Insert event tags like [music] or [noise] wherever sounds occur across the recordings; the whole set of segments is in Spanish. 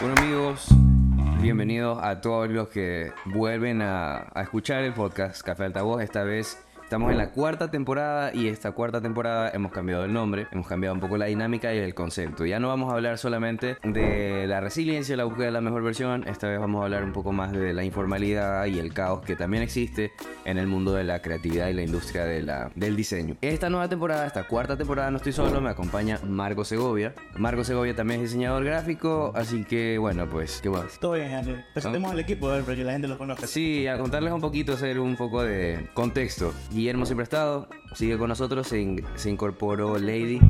Bueno amigos, bienvenidos a todos los que vuelven a, a escuchar el podcast Café Altavoz. Esta vez Estamos en la cuarta temporada y esta cuarta temporada hemos cambiado el nombre, hemos cambiado un poco la dinámica y el concepto. Ya no vamos a hablar solamente de la resiliencia, la búsqueda de la mejor versión, esta vez vamos a hablar un poco más de la informalidad y el caos que también existe en el mundo de la creatividad y la industria de la, del diseño. Esta nueva temporada, esta cuarta temporada no estoy solo, me acompaña Marco Segovia. Marco Segovia también es diseñador gráfico, así que bueno, pues, ¿qué más? Todo bien, Henry. Presentemos al equipo a ver, para que la gente lo conozca. Sí, a contarles un poquito, hacer un poco de contexto. Guillermo siempre ha estado, sigue con nosotros, se, se incorporó Lady.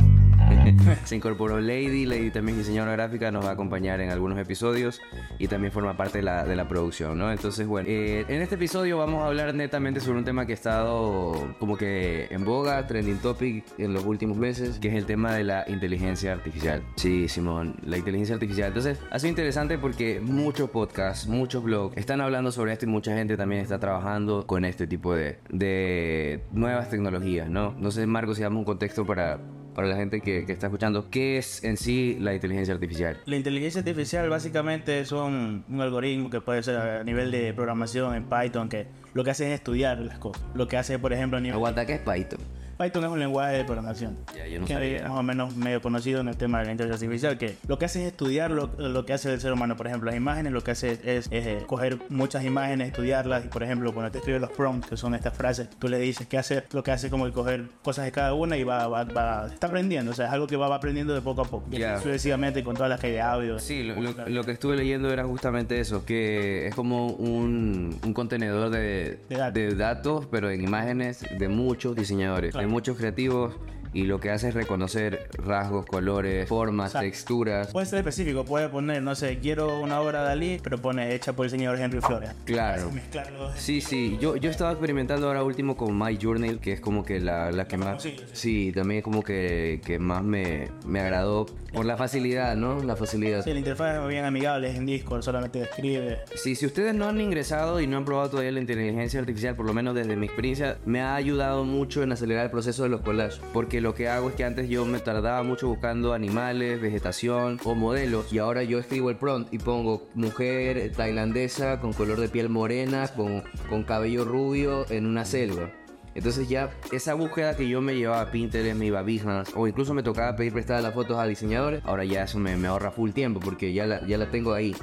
[laughs] se incorporó Lady, Lady también diseñadora gráfica, nos va a acompañar en algunos episodios y también forma parte de la, de la producción, ¿no? Entonces, bueno, eh, en este episodio vamos a hablar netamente sobre un tema que ha estado como que en boga, trending topic en los últimos meses, que es el tema de la inteligencia artificial. Sí, Simón, la inteligencia artificial. Entonces, ha sido interesante porque muchos podcasts, muchos blogs están hablando sobre esto y mucha gente también está trabajando con este tipo de, de nuevas tecnologías, ¿no? No sé, Marco, si damos un contexto para para la gente que, que, está escuchando, ¿qué es en sí la inteligencia artificial? La inteligencia artificial básicamente es un, un, algoritmo que puede ser a nivel de programación en Python, que lo que hace es estudiar las cosas. Lo que hace, por ejemplo, a nivel... Aguanta, ¿qué es Python? Python es un lenguaje de programación ya, yo no que es más o menos medio conocido en el tema de la inteligencia artificial, que lo que hace es estudiar lo, lo, que hace el ser humano. Por ejemplo, las imágenes lo que hace es, es, es, coger muchas imágenes, estudiarlas y, por ejemplo, cuando te escribe los prompts, que son estas frases, tú le dices qué hace, lo que hace como el coger cosas de cada una y va, va, va está aprendiendo. O sea, es algo que va, va aprendiendo de poco a poco. Sucesivamente con todas las que hay de audio. Sí, lo, lo, lo, que estuve leyendo era justamente eso, que es como un, un contenedor de, De datos. de datos, pero en imágenes de muchos diseñadores, Claro. Muchos creativos. Y lo que hace es reconocer rasgos, colores, formas, Exacto. texturas. Puede ser específico, puede poner, no sé, quiero una obra de Dalí, pero pone hecha por el señor Henry Flores. Claro. Mezclarlo. Sí, sí, yo, yo estaba experimentando ahora último con My Journal, que es como que la, la que más... más conocida, Sí, también es como que, que más me, me agradó por la facilidad, ¿no? La facilidad. Sí, la interfaz es muy bien amigable, es en Discord, solamente escribe. Sí, si ustedes no han ingresado y no han probado todavía la inteligencia artificial, por lo menos desde mi experiencia, me ha ayudado mucho en acelerar el proceso de los collages. Porque lo que hago es que antes yo me tardaba mucho buscando animales, vegetación o modelos. Y ahora yo escribo el prompt y pongo mujer tailandesa con color de piel morena, con, con cabello rubio en una selva. Entonces ya esa búsqueda que yo me llevaba a Pinterest, me iba a Behance o incluso me tocaba pedir prestadas las fotos a diseñadores, ahora ya eso me, me ahorra full tiempo porque ya la, ya la tengo ahí.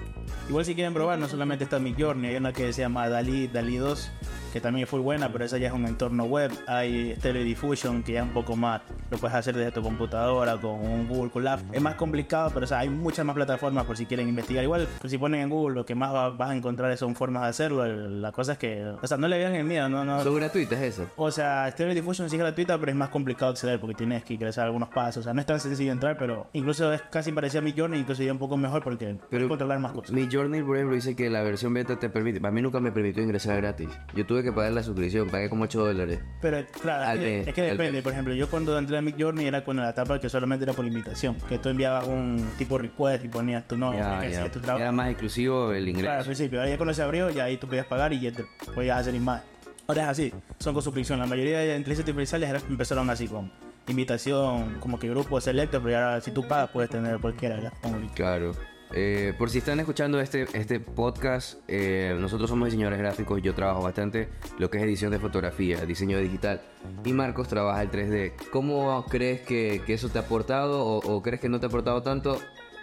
Igual si quieren probar, no solamente está Midjourney, hay una que se llama Dalí, Dalí 2, que también es muy buena, pero esa ya es un entorno web. Hay Stereo Diffusion, que ya es un poco más, lo puedes hacer desde tu computadora con un Google Colab. Es más complicado, pero o sea, hay muchas más plataformas por si quieren investigar. Igual, pues, si ponen en Google, lo que más va- vas a encontrar son formas de hacerlo. La cosa es que, o sea, no le vean el miedo, no, no. ¿Son gratuitas esas? O sea, Stereo Diffusion sí es gratuita, pero es más complicado acceder porque tienes que ingresar algunos pasos. O sea, no es tan sencillo entrar, pero incluso es casi parecido a Midjourney, incluso ya un poco mejor porque puedes controlar más cosas. Mi Journey, por ejemplo, dice que la versión beta te permite. A mí nunca me permitió ingresar gratis. Yo tuve que pagar la suscripción, pagué como 8 dólares. Pero claro, Al es, que, mes, es que al depende. Por ejemplo, yo cuando entré a Midjourney era con la etapa que solamente era por invitación. Que tú enviabas un tipo request y ponías tu nombre. Era más exclusivo el ingreso. Claro, al principio. Ahora ya cuando se abrió, ya ahí tú podías pagar y ya te podías hacer imagen. Ahora es así, son con suscripción. La mayoría de inteligencia artificiales empezaron así con invitación, como que grupo selecto, pero ahora si tú pagas puedes tener cualquiera. como- Claro. Eh, por si están escuchando este, este podcast, eh, nosotros somos diseñadores gráficos. Yo trabajo bastante lo que es edición de fotografía, diseño digital. Y Marcos trabaja el 3D. ¿Cómo crees que, que eso te ha aportado o, o crees que no te ha aportado tanto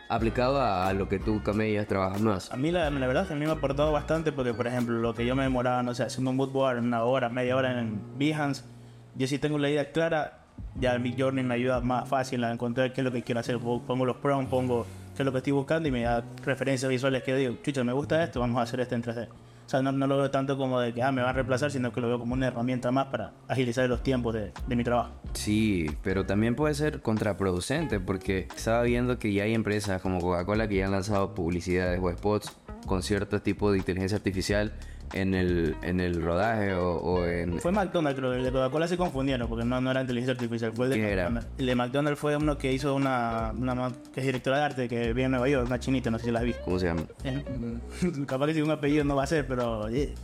aplicado a, a lo que tú, Camellas, trabajas más? A mí la, la verdad es que a mí me ha aportado bastante porque, por ejemplo, lo que yo me demoraba, no sé, haciendo un mood board en una hora, media hora en Behance, yo si tengo la idea clara, ya el Midjourney me ayuda más fácil a encontrar qué es lo que quiero hacer. Pongo los prompts, pongo qué es lo que estoy buscando y me da referencias visuales que digo, chucha, me gusta esto, vamos a hacer esto en 3D. O sea, no, no lo veo tanto como de que ah, me va a reemplazar, sino que lo veo como una herramienta más para agilizar los tiempos de, de mi trabajo. Sí, pero también puede ser contraproducente porque estaba viendo que ya hay empresas como Coca-Cola que ya han lanzado publicidades o spots con cierto tipo de inteligencia artificial en el, en el rodaje o, o en... Fue McDonald's, creo. El de Coca-Cola se confundieron porque no, no era inteligencia artificial. Fue el de ¿Qué era? El de McDonald's fue uno que hizo una, una que es directora de arte que vive en Nueva York, una chinita, no sé si la has visto. ¿Cómo se llama? Eh, [laughs] Capaz que si un apellido no va a ser, pero eh,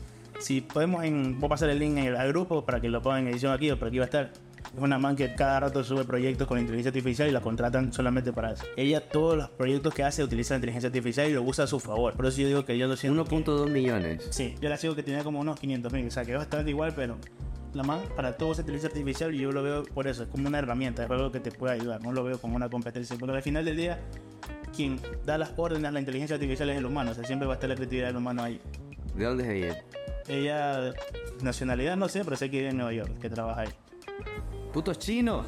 si podemos, en, voy a pasar el link en el- al grupo para que lo pongan en edición aquí o por aquí va a estar. Es una man que cada rato sube proyectos con inteligencia artificial y la contratan solamente para eso. Ella, todos los proyectos que hace, utiliza inteligencia artificial y lo usa a su favor. Por eso yo digo que yo lo siento. 1.2 millones. Sí, yo la sigo que tenía como unos 500 mil, o sea, que es bastante igual, pero la man para todo es inteligencia artificial y yo lo veo por eso, es como una herramienta, es algo que te puede ayudar, no lo veo como una competencia, porque al final del día, quien da las órdenes a la inteligencia artificial es el humano, o sea, siempre va a estar la creatividad del humano ahí. ¿De dónde es ella? Ella, nacionalidad no sé, pero sé que vive en Nueva York, que trabaja ahí. Putos chinos.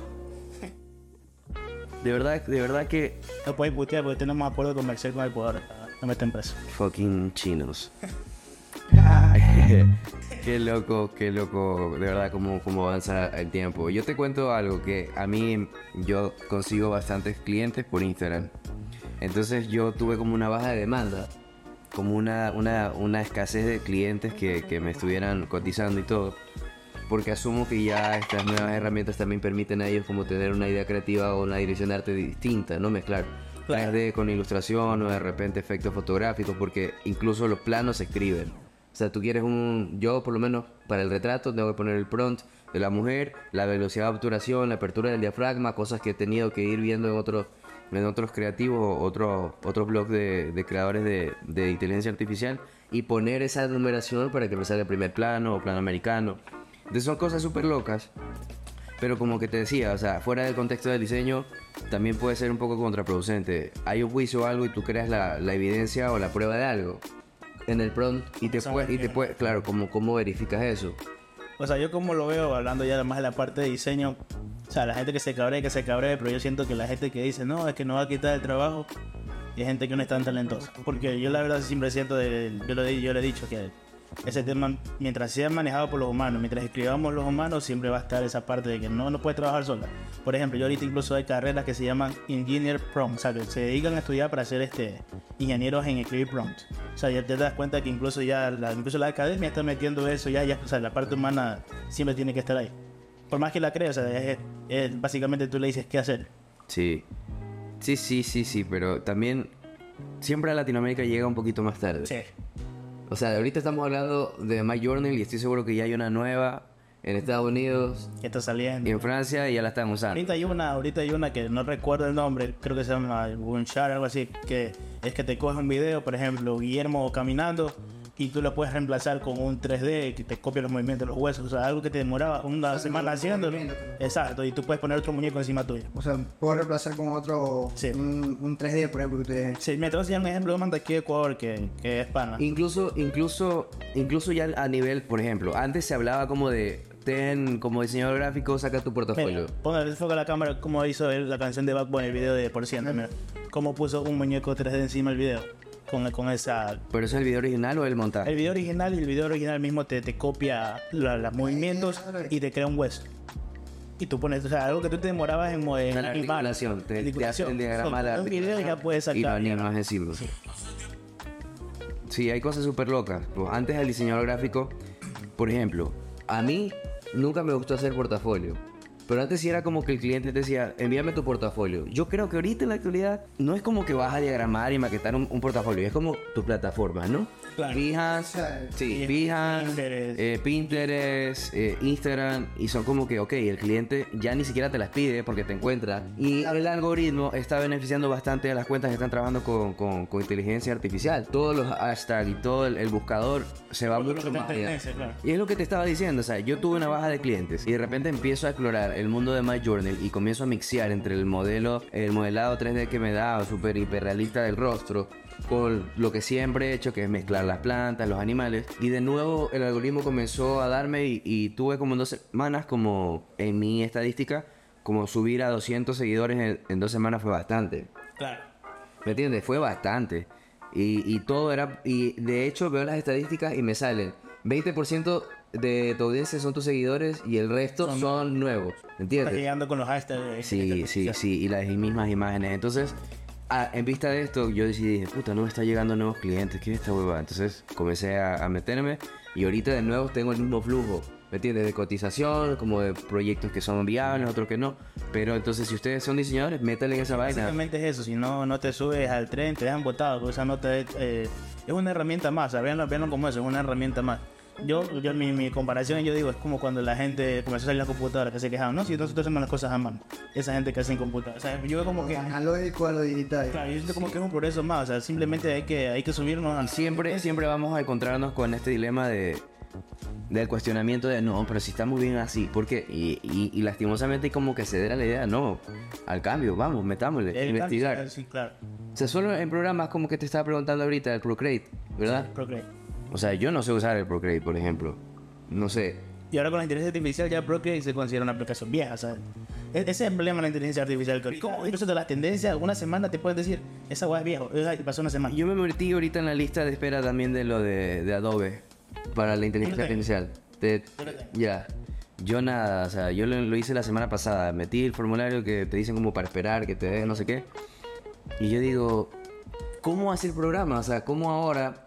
De verdad, de verdad que No puedes putear porque tenemos acuerdo comercial con el poder, no meten preso. fucking chinos. [laughs] qué loco, qué loco, de verdad, cómo, cómo avanza el tiempo. Yo te cuento algo que a mí yo consigo bastantes clientes por Instagram. Entonces yo tuve como una baja de demanda, como una, una, una escasez de clientes que, que me estuvieran cotizando y todo. Porque asumo que ya estas nuevas herramientas también permiten a ellos como tener una idea creativa o una dirección de arte distinta, ¿no? Mezclar Claro. 3D con ilustración o de repente efectos fotográficos, porque incluso los planos se escriben. O sea, tú quieres un... Yo por lo menos para el retrato tengo que poner el prompt de la mujer, la velocidad de obturación, la apertura del diafragma, cosas que he tenido que ir viendo en otros en otros creativos, otros otros blogs de, de creadores de, de inteligencia artificial y poner esa numeración para que me salga el primer plano o plano americano. Entonces son cosas súper locas pero como que te decía, o sea, fuera del contexto del diseño, también puede ser un poco contraproducente. Hay un juicio o algo y tú creas la, la evidencia o la prueba de algo en el prompt y te Sabes puede, y te puede, claro, como cómo verificas eso. O sea, yo como lo veo, hablando ya más de la parte de diseño, o sea, la gente que se cabree, que se cabree, pero yo siento que la gente que dice, no, es que no va a quitar el trabajo, y gente que no es tan talentosa. Porque yo la verdad siempre siento, de, yo, lo, yo le he dicho que ese tema, mientras sea manejado por los humanos, mientras escribamos los humanos, siempre va a estar esa parte de que no, no puede trabajar sola. Por ejemplo, yo ahorita incluso hay carreras que se llaman Engineer Prompt, o sea, que se dedican a estudiar para ser este, ingenieros en escribir prompt. O sea, ya te das cuenta que incluso ya la, incluso la academia está metiendo eso, ya, ya, o sea, la parte humana siempre tiene que estar ahí. Por más que la creas, o sea, es, es- básicamente tú le dices qué hacer. Sí. Sí, sí, sí, sí, pero también siempre a Latinoamérica llega un poquito más tarde. Sí. O sea, ahorita estamos hablando de My Journal y estoy seguro que ya hay una nueva en Estados Unidos Que está saliendo. y en Francia y ya la están usando. Ahorita hay una, ahorita hay una que no recuerdo el nombre, creo que se llama Bunchar, algo así, que es que te coge un video, por ejemplo, Guillermo caminando, y tú lo puedes reemplazar con un 3D que te copia los movimientos de los huesos, o sea, algo que te demoraba una semana haciendo. Exacto, y tú puedes poner otro muñeco encima tuyo. O sea, puedo reemplazar con otro, Sí. un, un 3D, por ejemplo, que ustedes... Sí, me te voy a enseñar un ejemplo de aquí de Ecuador que, que es pana. Incluso, incluso, incluso ya a nivel, por ejemplo, antes se hablaba como de ten como diseñador gráfico, saca tu portafolio. Ponle el foco a la cámara como hizo él la canción de Bunny, el video de Por Ciento, mira. Cómo puso un muñeco 3D encima del video. Con, con esa... Pero eso es el video original o el montaje. El video original y el video original mismo te, te copia los movimientos y te crea un hueso. Y tú pones, o sea, algo que tú te demorabas en, mo- en La articulación, te, te hace Articulación. el diagrama de la Un video y ya puedes Y no, sacar. ni más decirlo. Sí, hay cosas súper locas. Pues antes el diseñador gráfico, por ejemplo, a mí nunca me gustó hacer portafolio. Pero antes sí era como que el cliente te decía, envíame tu portafolio. Yo creo que ahorita en la actualidad no es como que vas a diagramar y maquetar un, un portafolio, es como tu plataforma, ¿no? Claro. Behance, sí, Behance, Pinterest. eh, Pinterest, eh, Instagram, y son como que, ok, el cliente ya ni siquiera te las pide porque te encuentra. Y el algoritmo está beneficiando bastante a las cuentas que están trabajando con, con- con inteligencia artificial. Todos los hashtags y todo el, el buscador se va mucho más claro. Y es lo que te estaba diciendo, o sea, yo tuve una baja de clientes y de repente empiezo a explorar el mundo de My Journal y comienzo a mixear entre el modelo, el modelado 3D que me da, súper hiperrealista del rostro, con lo que siempre he hecho, que es mezclar las plantas, los animales. Y de nuevo el algoritmo comenzó a darme y, y tuve como en dos semanas, como en mi estadística, como subir a 200 seguidores en, en dos semanas fue bastante. Claro. ¿Me entiendes? Fue bastante. Y, y todo era... Y de hecho veo las estadísticas y me salen 20% de tu audiencia son tus seguidores y el resto son, nuevos. ¿Me Estás entiendes? llegando con los hashtags. Sí, sí, sí. Y las mismas imágenes. Entonces, a- en vista de esto, yo decidí, dije, puta, no me está llegando nuevos clientes. ¿Qué es esta huevada? Entonces comencé a, a meterme y ahorita de nuevo tengo el mismo flujo. ¿Me entiendes? De cotización, como de proyectos que son viables, otros que no. Pero entonces, si ustedes son diseñadores, métanle en esa vaina. Básicamente es eso, si no, no te subes al tren, te dejan botado, o sea, no te, eh, es una herramienta más, o sea, véanlo, véanlo como eso, es una herramienta más. Yo, yo mi, mi comparación, yo digo, es como cuando la gente comenzó a salir la computadora, que se quejaban, no, si nosotros hacemos las cosas a mano. Esa gente que hace en computadora. O sea, yo veo como que... Analógico a lo digital. Claro, yo siento como que es un progreso más, o sea, simplemente hay que, hay que subirnos al... Siempre, siempre vamos a encontrarnos con este dilema de del cuestionamiento de no, pero si estamos bien así, ¿por qué? Y, y, y lastimosamente como que ceder a la idea, no, al cambio, vamos, metámosle, el investigar. cambio, Sí, claro. O sea, solo en programas como que te estaba preguntando ahorita, el Procreate, ¿verdad? Procreate. O sea, yo no sé usar el Procreate, por ejemplo. No sé. Y ahora con la inteligencia artificial ya Procreate se considera una aplicación vieja, sea, e- ese es el problema de la inteligencia artificial. Que como incluso de las tendencias, una semana te pueden decir, esa weá es viejo, y pasó una semana. Yo me metí ahorita en la lista de espera también de lo de, de Adobe para la inteligencia artificial. Ya. Yo nada, o sea, yo lo, lo hice la semana pasada. Metí el formulario que te dicen como para esperar, que te den no sé qué. Y yo digo, ¿cómo hace el programa? O sea, ¿cómo ahora?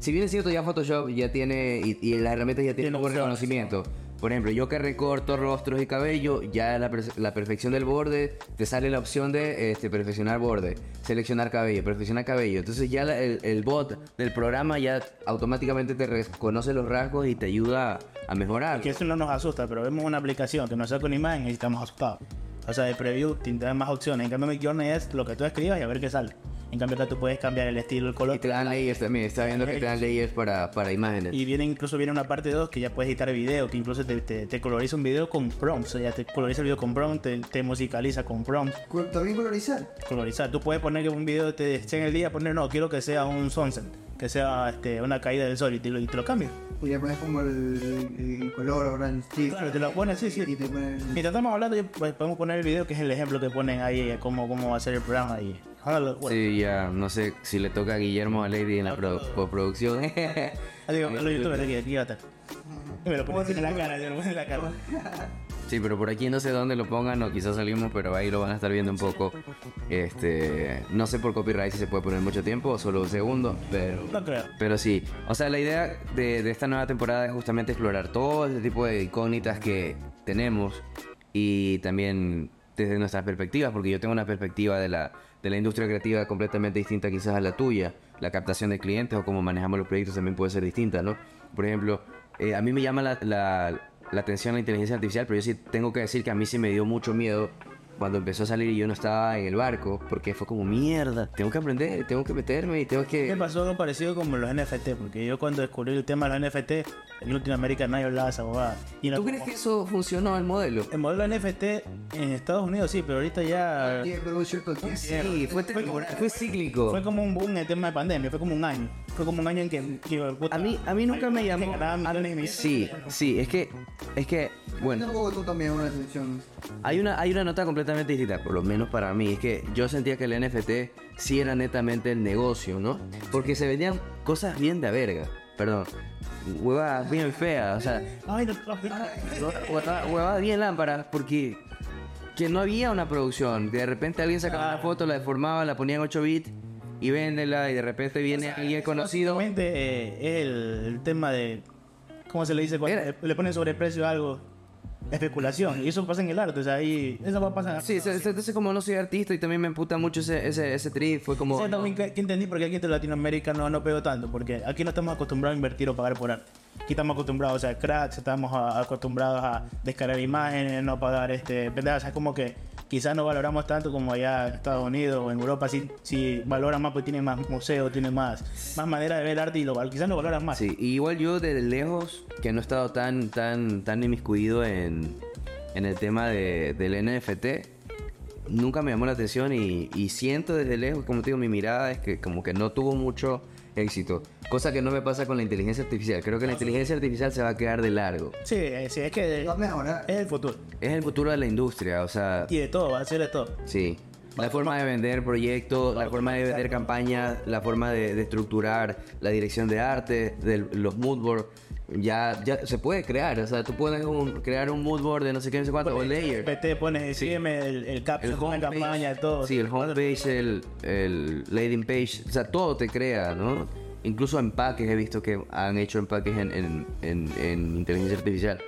Si bien es cierto, ya Photoshop ya tiene, y, y las herramientas ya tienen Tiene un reconocimiento. Por ejemplo, yo que recorto rostros y cabello, ya la, per- la perfección del borde, te sale la opción de este, perfeccionar borde, seleccionar cabello, perfeccionar cabello. Entonces ya la- el, el bot del programa ya automáticamente te reconoce los rasgos y te ayuda a mejorar. Que eso no nos asusta, pero vemos una aplicación que nos saca una imagen y estamos asustados. O sea, de preview te da más opciones. En cambio, Midjourney es lo que tú escribas y a ver qué sale. En cambio, acá tú puedes cambiar el estilo, el color. Y te dan layers también, está viendo que te dan layers para, para imágenes. Y viene incluso viene una parte 2 que ya puedes editar video, que incluso te, te, te coloriza un video con prompts. O sea, ya te coloriza el video con prompts, te, te musicaliza con prompts. También colorizar. Colorizar. Tú puedes poner que un video te esté en el día, poner no, quiero que sea un sunset, que sea este, una caída del sol y te lo, y te lo cambio. Y le pones como el, el color ahora el estilo. Claro, te lo pones así, sí. Y te pones. Mientras estamos hablando, pues, podemos poner el video que es el ejemplo que ponen ahí, eh, cómo, cómo va a ser el programa ahí. Bueno, Sí, ya, no sé si le toca a Guillermo a Lady en la pro- postproducción. [laughs] [laughs] Ah, digo, los youtubers aquí, aquí va a estar. Y me lo pones en la cara, yo lo pongo en la cara. [laughs] Sí, pero por aquí no sé dónde lo pongan o quizás salimos, pero ahí lo van a estar viendo un poco. Este, no sé por copyright si se puede poner mucho tiempo o solo un segundo, pero No creo. pero sí. O sea, la idea de, de esta nueva temporada es justamente explorar todo este tipo de incógnitas que tenemos y también desde nuestras perspectivas, porque yo tengo una perspectiva de la, de la industria creativa completamente distinta quizás a la tuya. La captación de clientes o cómo manejamos los proyectos también puede ser distinta, ¿no? Por ejemplo, eh, a mí me llama la, la, la atención la inteligencia artificial, pero yo sí tengo que decir que a mí sí me dio mucho miedo cuando empezó a salir y yo no estaba en el barco, porque fue como mierda, tengo que aprender, tengo que meterme y tengo que... Me pasó algo parecido como los NFT, porque yo cuando descubrí el tema de los NFT, en Latinoamérica nadie hablaba de esa bobada. Y en ¿Tú crees que eso funcionó el modelo? El modelo NFT en Estados Unidos sí, pero ahorita ya tiempo. Sí, fue, temporal, fue cíclico. fue como un boom en el tema de pandemia, fue como un año. Fue como un año en que, que, puta, A mí, a mí nunca me llamó. Sí, sí, es que, es que, bueno, tú también una hay una, hay una nota completamente distinta, por lo menos para mí, es que yo sentía que el NFT sí era netamente el negocio, ¿no? Porque se vendían cosas bien de verga, perdón, huevadas bien feas, o sea, Ay, no, huevadas huevadas bien lámparas, porque que no había una producción, de repente alguien sacaba una foto, la deformaba, la ponía en 8 bits y véndela y de repente viene alguien conocido. Básicamente eh, el, el tema de. ¿Cómo se le dice? Cuando le ponen sobreprecio a algo. Especulación. Y eso pasa en el arte. O sea, ahí. Eso va a pasar. Sí, se- se- entonces como no soy artista y también me emputa mucho ese, ese, ese trip, fue como... Sí, también que, que entendí porque aquí en Latinoamérica no, no pegó tanto. Porque aquí no estamos acostumbrados a invertir o pagar por arte. Aquí estamos acostumbrados o sea, cracks, estamos a- acostumbrados a descargar imágenes, no pagar este. pendejadas. O sea, es como que quizás no valoramos tanto como allá en Estados Unidos o en Europa. Sí, sí valoran más porque tienen más museos, tienen más, más manera de ver arte y lo, quizás lo valoran más. Sí, igual yo desde lejos, que no he estado tan, tan, tan inmiscuido en, en el tema de, del NFT, nunca me llamó la atención y, y siento desde lejos, como te digo, mi mirada es que como que no tuvo mucho éxito. Cosa que no me pasa con la inteligencia artificial. Creo que la inteligencia artificial se va a quedar de largo. Sí, eh, sí, es que Va a mejorar. es el futuro. Es el futuro de la industria, o sea, Y de todo, va a ser de todo. Sí. La forma de vender proyectos, la forma de vender campañas, la forma de, de estructurar la dirección de arte, de los mood board, ya, ya se puede crear. O sea, tú puedes un- crear un mood board de no sé qué, no sé cuánto, o layer. PT pone, sígueme el, el caption, El homepage, campaña, todo. Sí, el homepage, el, el landing page, o sea, todo te crea, ¿no? Incluso empaques, he visto que han hecho empaques en, en, en- en inteligencia artificial.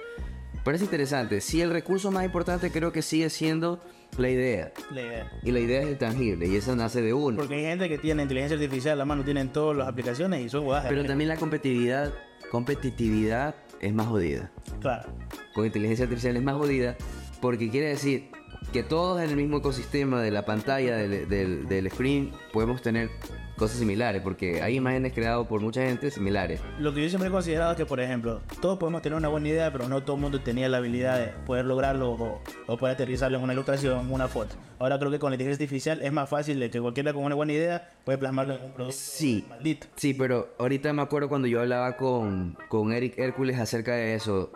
Parece interesante. Sí, el recurso más importante creo que sigue siendo la idea. La idea. Y la idea es intangible y esa nace de uno. Porque hay gente que tiene inteligencia artificial, la mano tienen todas las aplicaciones y son guadas. Pero también la competitividad competitividad es más jodida. Claro. Con inteligencia artificial es más jodida porque quiere decir que todos en el mismo ecosistema de la pantalla, del, del, del screen, podemos tener cosas similares, porque hay imágenes creadas por mucha gente similares. Lo que yo siempre he considerado es que, por ejemplo, todos podemos tener una buena idea, pero no todo el mundo tenía la habilidad de poder lograrlo o, o poder aterrizarlo en una ilustración, en una foto. Ahora creo que con la inteligencia artificial es más fácil de que cualquiera con una buena idea puede plasmarlo en un producto Sí. maldito. Sí, pero ahorita me acuerdo cuando yo hablaba con, con Eric Hércules acerca de eso.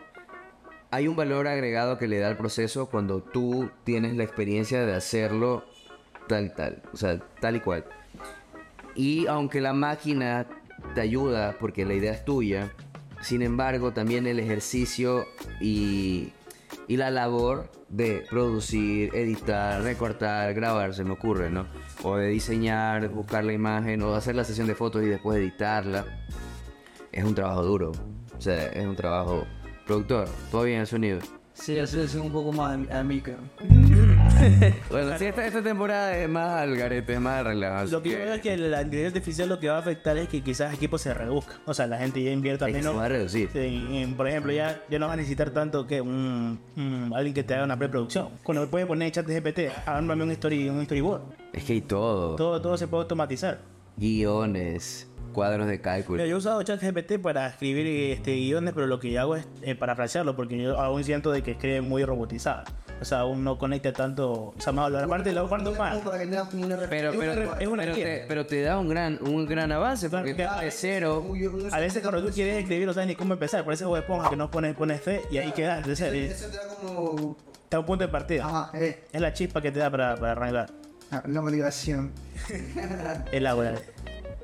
Hay un valor agregado que le da al proceso cuando tú tienes la experiencia de hacerlo tal y tal, o sea, tal y cual. Y aunque la máquina te ayuda porque la idea es tuya, sin embargo también el ejercicio y, y la labor de producir, editar, recortar, grabar, se me ocurre, ¿no? O de diseñar, buscar la imagen, o hacer la sesión de fotos y después editarla, es un trabajo duro. O sea, es un trabajo productor. Todo bien el sonido. Sí, eso es un poco más a. [laughs] Bueno, sí, esta, esta temporada es más al garete, es más relajado. Lo que yo veo es que la inteligencia artificial lo que va a afectar es que quizás equipos se reduzcan. O sea, la gente ya invierta que se menos. va a reducir. Sí, en- por ejemplo, ya, ya no vas a necesitar tanto que un, un- alguien que te haga una preproducción. Cuando puedes poner chat de GPT, hágame un, story, un storyboard. Es que hay todo. Todo, todo se puede automatizar. Guiones, cuadros de cálculo. Mira, yo he usado chat GPT para escribir este, guiones, pero lo que yo hago es eh, parafrasearlo, porque yo aún siento de que escribe muy robotizado. O sea, aún no conecta tanto. O sea, más la parte de la como una Pero, Es una pero, es una pero, te, pero te da un gran, un gran avance porque Claro, de cero. A veces cuando tú quieres escribir no sabes ni cómo empezar. Por eso vos esponja que no pones, pones fe y ahí quedas. Entonces, eh, Eso te da como. está a un punto de partida. Ajá, eh, Es la chispa que te da para, para arrancar. ah, la motivación. El agua.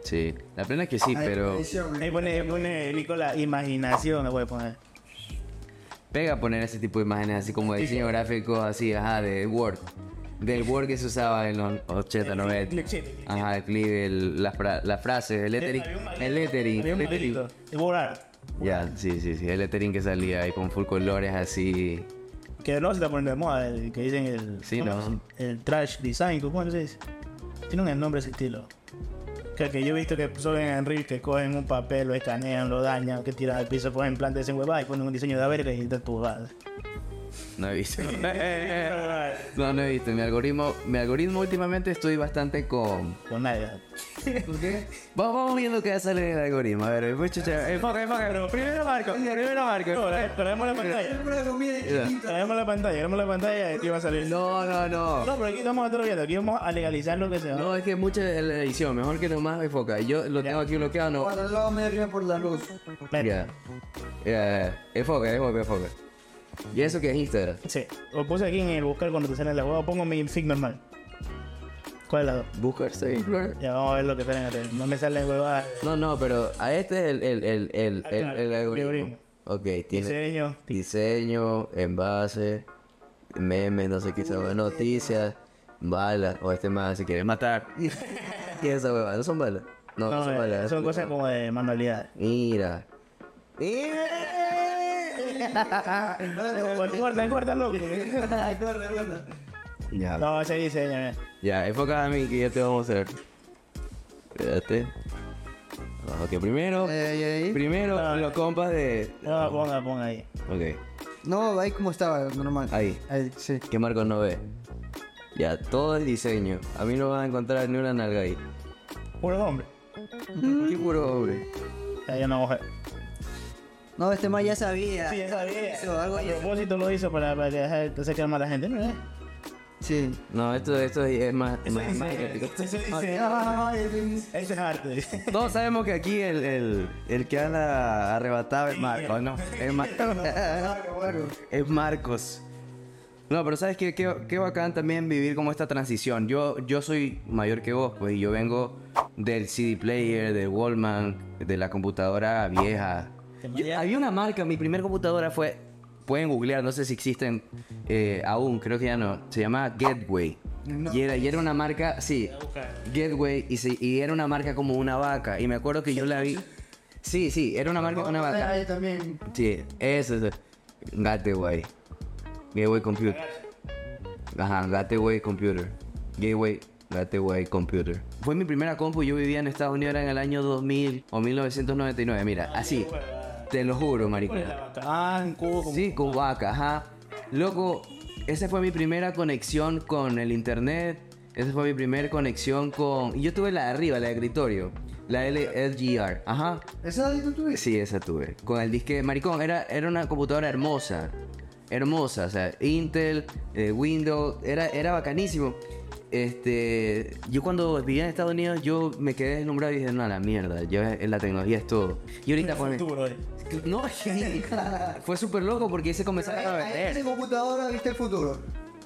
Sí, la plena es que sí, pero Ahí pone, pone Nicola, imaginación, me voy a poner. Pega poner ese tipo de imágenes así como de diseño gráfico, así, ajá, de Word. Del Word que se usaba en los 80, 90. Ajá, el clip, el, las, las frases, el lettering. El lettering. Un maldito. El borrar. Ya, sí, sí, sí, el lettering que salía ahí con full colores así. Que no se está poniendo de moda, el que dicen el. Sí, ¿cómo no. El trash design, ¿cómo se dice? Tiene un nombre ese estilo. Que, yo he visto que suben en Reel que cogen un papel, lo escanean, lo dañan, que tiran al piso, ponen plantas en huevada y ponen un diseño de verga y está tu No he visto. [laughs] No, no he visto. Mi algoritmo, mi algoritmo últimamente estoy bastante con. Con nadie. ¿Por qué? Vamos, vamos viendo qué sale en el algoritmo. A ver, después chucha. Enfoca, enfoca, pero primero marco. Primero marco. Traemos la pantalla. Traemos la pantalla, traemos la pantalla y aquí va a salir. No, no, no. No, pero aquí estamos otro viendo, aquí vamos a legalizar lo que sea. No, es que mucha es la edición. Mejor que nomás enfoca. Yo lo tengo aquí bloqueado, no. Lo me arriba por la luz. Ya, ya. Enfoca, enfoca, enfoca. ¿Y eso que es Instagram? Sí, lo puse aquí en el buscar cuando te sale la hueva, pongo mi feed normal. ¿Cuál es la dos? Buscar Explorer. Ya vamos a ver lo que sale en tele. No me sale hueva. No, no, pero a este es el, el, el, el, el, Acá, el algoritmo. Ok, tiene Diseño. diseño, envase, memes, no sé qué, esa noticias, balas, o este más si quieres matar. [laughs] ¿Qué es esa hueva? ¿No son balas? No, no, No, son eh, balas. son cosas como de manualidad. Mira. Loco. Ya, No, ese diseño. eh. ya, enfoca a mí que ya te vamos a hacer. Espérate. Ok, primero, Ahí, ahí, ahí. primero los compas de... No, ponga, ponga ahí. Ok, No, ahí como estaba, normal. ahí. Ahí, sí. que Marcos no ve. Ya, todo es diseño. A mí no van a encontrar ni una nalga ahí. Puro hombre. Qué puro hombre. Ya, ya no mujer. No, este más ya sabía. Sí, ya sabía. Eso, algo A propósito lo hizo para, para que dejar- hacer quedar mal a la gente, ¿no? Sí. No, esto, esto es más... Eso más- más eso dice- es- Eso es arte. Todos sabemos que aquí el, el, el que anda arrebatado es Marcos, ¿no? Es, Mar- [laughs] es Marcos. No, pero ¿sabes qué? Qué, qué bacán también vivir como esta transición. Yo, yo soy mayor que vos, pues, y yo vengo del CD player, del Wallman, de la computadora vieja. Yo- había una marca, mi primer computadora fue, pueden googlear, no sé si existen eh, aún, creo que ya no, se llamaba Getway. No. Y, era, y era una marca, sí, Getway, y, se- y era una marca como una vaca. Y me acuerdo que yo la vi. Sí, sí, era una marca como una vaca. Ahí también. Sí, eso es. Gateway. Gateway Computer. Ajá, Gateway Computer. Gateway, Gateway Computer. Fue mi primera compu, yo vivía en Estados Unidos era en el año 2000 o 1999. Mira, así. Te lo juro, maricón. Ah, en Cuba. Sí, con vaca, ajá. Loco, esa fue mi primera conexión con el internet. Esa fue mi primera conexión con... y Yo tuve la de arriba, la de escritorio. La LGR, ajá. ¿Esa la tú tuviste? Sí, esa tuve. Con el disque... Maricón, era, era una computadora hermosa. Hermosa, o sea, Intel, eh, Windows, era, era bacanísimo. Este, yo cuando vivía en Estados Unidos, yo me quedé deslumbrado y dije, no, la mierda, yo, la tecnología es todo. Y ahorita Futuro, eh. No, [laughs] fue súper loco porque se comenzaron a En esa vender. computadora viste el futuro.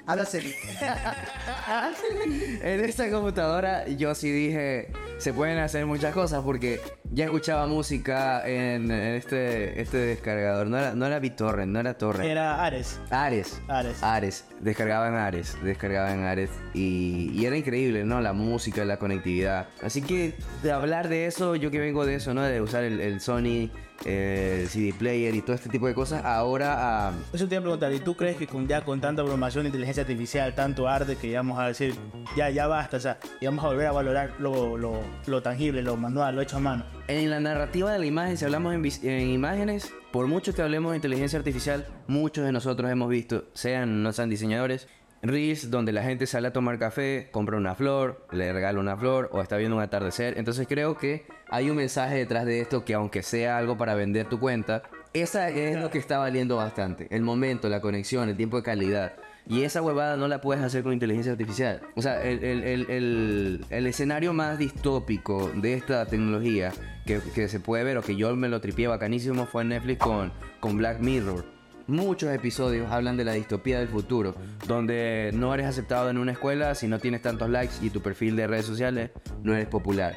Habla serio. [laughs] En esta computadora yo sí dije, se pueden hacer muchas cosas porque ya escuchaba música en, en este, este descargador. No era, no era BitTorrent, no era Torrent. Era Ares. Ares. Ares. Ares. Descargaban Ares. Descargaban Ares. Y, y era increíble, ¿no? La música, la conectividad. Así que de hablar de eso, yo que vengo de eso, ¿no? De usar el, el Sony, eh, CD player y todo este tipo de cosas, ahora a... Eso te iba a preguntar, ¿y tú crees que con, ya con tanta programación de inteligencia artificial, tanto arte, que ya vamos a decir, ya, ya basta, o sea, y vamos a volver a valorar lo, lo, lo tangible, lo manual, lo hecho a mano? En la narrativa de la imagen, si hablamos en, en imágenes, por mucho que hablemos de inteligencia artificial, muchos de nosotros hemos visto, sean no sean diseñadores, reels donde la gente sale a tomar café, compra una flor, le regala una flor o está viendo un atardecer. Entonces creo que hay un mensaje detrás de esto que aunque sea algo para vender tu cuenta, esa es lo que está valiendo bastante. El momento, la conexión, el tiempo de calidad. Y esa huevada no la puedes hacer con inteligencia artificial. O sea, el, el- el- el- escenario más distópico de esta tecnología que, que se puede ver o que yo me lo tripié bacanísimo fue en Netflix con, con Black Mirror. Muchos episodios hablan de la distopía del futuro, donde no eres aceptado en una escuela si no tienes tantos likes y tu perfil de redes sociales no eres popular.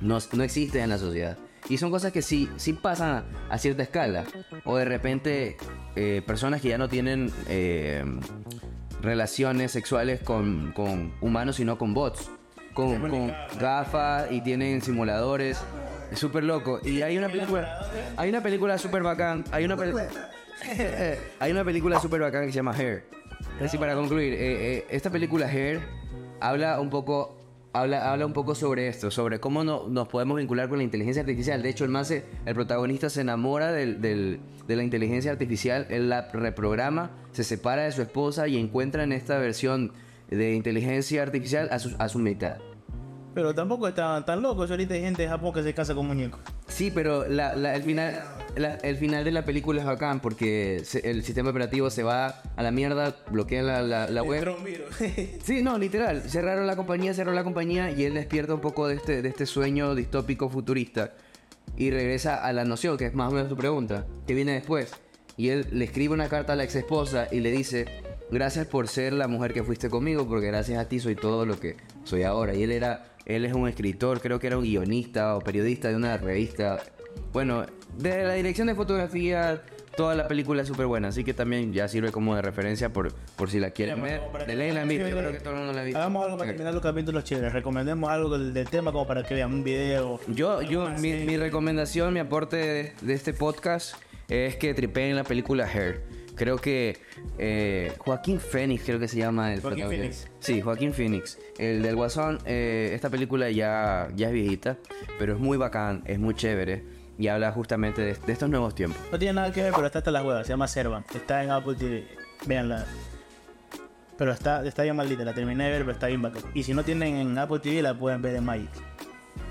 No, no existe en la sociedad. Y son cosas que sí, sí pasan a, a cierta escala. O de repente eh, personas que ya no tienen eh, relaciones sexuales con, con humanos, sino con bots. Con, con gafas y tienen simuladores. Es súper loco. Y hay una película... Hay una película súper bacán. Hay una película... [laughs] Hay una película súper bacán que se llama Hair. Así para concluir, eh, eh, esta película Hair habla un poco habla, habla un poco sobre esto, sobre cómo no- nos podemos vincular con la inteligencia artificial. De hecho, el más se- el protagonista se enamora del- del- de la inteligencia artificial, él la reprograma, se separa de su esposa y encuentra en esta versión de inteligencia artificial a su, a su mitad. Pero tampoco estaban tan locos, ahorita hay gente de Japón que se casa con muñecos. Sí, pero la- la- el, final, la- el final de la película es bacán porque se- el sistema operativo se va a la mierda, bloquea la, la- la web. Un virus. [laughs] Sí, no, literal. Cerraron la compañía, cerró la compañía y él despierta un poco de este, de este sueño distópico futurista y regresa a la noción, que es más o menos tu pregunta, que viene después. Y él le escribe una carta a la ex esposa y le dice, gracias por ser la mujer que fuiste conmigo, porque gracias a ti soy todo lo que soy ahora. Y él era, él es un escritor, creo que era un guionista o periodista de una revista. Bueno, de la dirección de fotografía, toda la película es súper buena, así que también ya sirve como de referencia por, por si la quieren ver. De ley la han visto, yo creo que todo el mundo la ha visto. Hagamos algo para terminar los capítulos chéveres. Recomendemos algo del, del tema como para que vean un video. Yo, yo, mi, mi recomendación, mi aporte de, de este podcast es que tripeen la película Hair. Creo que eh, Joaquín Phoenix, creo que se llama el Joaquín protagonista. Phoenix. Sí, Joaquín Phoenix. El del Guasón, eh, esta película ya, ya es viejita, pero es muy bacán, es muy chévere y habla justamente de, de estos nuevos tiempos. No tiene nada que ver, pero está hasta las huevas. Se llama Servan. Está en Apple TV. Véanla. Pero está, está bien maldita. La terminé de ver, pero está bien bacán. Y si no tienen en Apple TV, la pueden ver en Magic.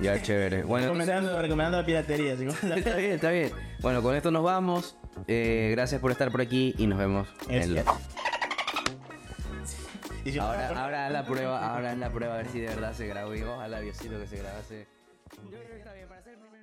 Ya, chévere. [laughs] Bueno, Recomendando, recomendando la piratería. como- [laughs] está bien, está bien. Bueno, con esto nos vamos. Eh, gracias por estar por aquí y nos vemos en la... Y si- Ahora, ahora la prueba, ahora la prueba a ver si de verdad se grabó y ojalá Diosito que se grabase. Yo creo que está bien, para bien.